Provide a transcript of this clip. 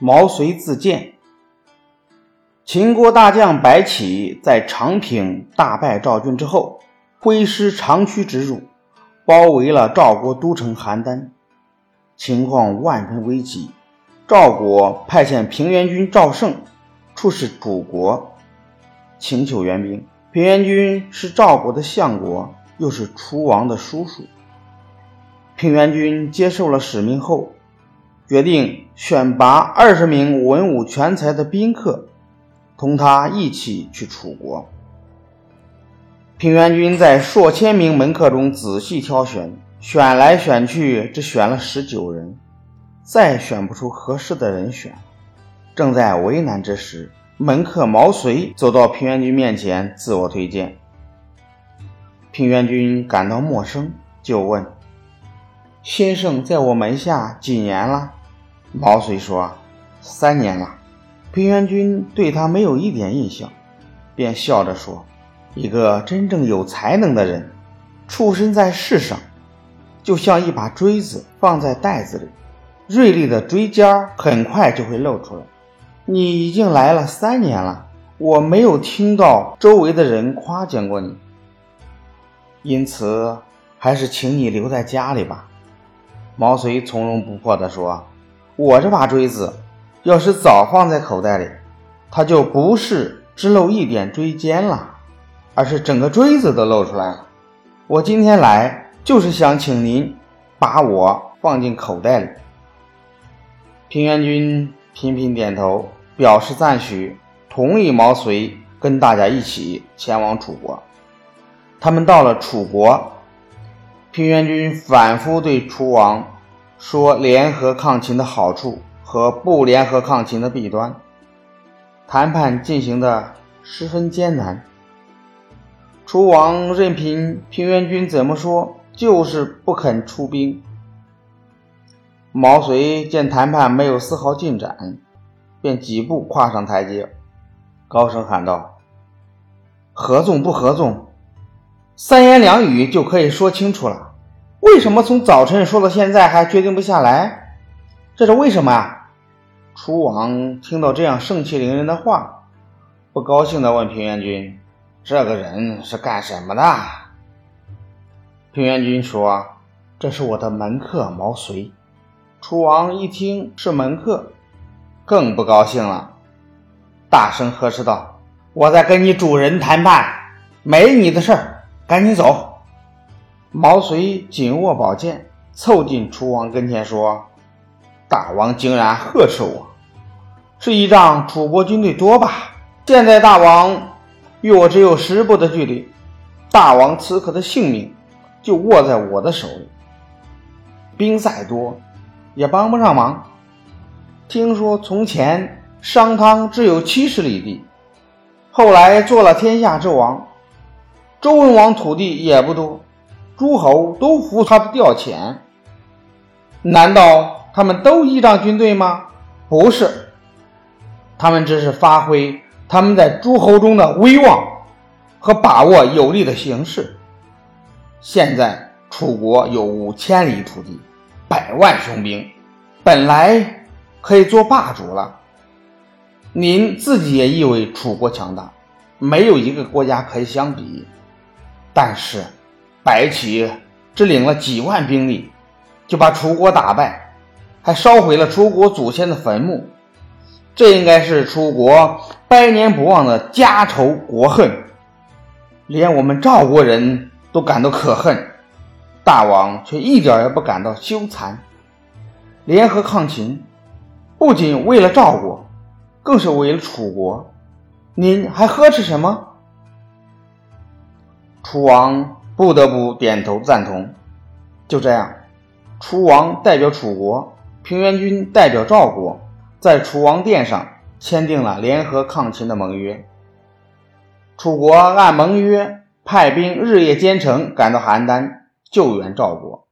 毛遂自荐。秦国大将白起在长平大败赵军之后，挥师长驱直入，包围了赵国都城邯郸，情况万分危急。赵国派遣平原君赵胜出使楚国，请求援兵。平原君是赵国的相国，又是楚王的叔叔。平原君接受了使命后，决定选拔二十名文武全才的宾客。同他一起去楚国。平原君在数千名门客中仔细挑选，选来选去，只选了十九人，再选不出合适的人选。正在为难之时，门客毛遂走到平原君面前，自我推荐。平原君感到陌生，就问：“先生在我门下几年了？”毛遂说：“三年了。”平原君对他没有一点印象，便笑着说：“一个真正有才能的人，出生在世上，就像一把锥子放在袋子里，锐利的锥尖儿很快就会露出来。你已经来了三年了，我没有听到周围的人夸奖过你，因此还是请你留在家里吧。”毛遂从容不迫地说：“我这把锥子。”要是早放在口袋里，它就不是只露一点锥尖了，而是整个锥子都露出来了。我今天来就是想请您把我放进口袋里。平原君频频点头，表示赞许，同意毛遂跟大家一起前往楚国。他们到了楚国，平原君反复对楚王说联合抗秦的好处。和不联合抗秦的弊端，谈判进行的十分艰难。楚王任凭平原君怎么说，就是不肯出兵。毛遂见谈判没有丝毫进展，便几步跨上台阶，高声喊道：“合纵不合纵，三言两语就可以说清楚了。为什么从早晨说到现在还决定不下来？这是为什么啊？”楚王听到这样盛气凌人的话，不高兴地问平原君：“这个人是干什么的？”平原君说：“这是我的门客毛遂。”楚王一听是门客，更不高兴了，大声呵斥道：“我在跟你主人谈判，没你的事儿，赶紧走！”毛遂紧握宝剑，凑近楚王跟前说：“大王竟然呵斥我！”是依仗楚国军队多吧？现在大王与我只有十步的距离，大王此刻的性命就握在我的手里，兵再多也帮不上忙。听说从前商汤只有七十里地，后来做了天下之王，周文王土地也不多，诸侯都服他的调遣。难道他们都依仗军队吗？不是。他们只是发挥他们在诸侯中的威望和把握有利的形势。现在楚国有五千里土地，百万雄兵，本来可以做霸主了。您自己也以为楚国强大，没有一个国家可以相比。但是白起只领了几万兵力，就把楚国打败，还烧毁了楚国祖先的坟墓。这应该是楚国百年不忘的家仇国恨，连我们赵国人都感到可恨，大王却一点也不感到羞惭。联合抗秦，不仅为了赵国，更是为了楚国，您还呵斥什么？楚王不得不点头赞同。就这样，楚王代表楚国，平原君代表赵国。在楚王殿上签订了联合抗秦的盟约。楚国按盟约派兵日夜兼程赶到邯郸救援赵国。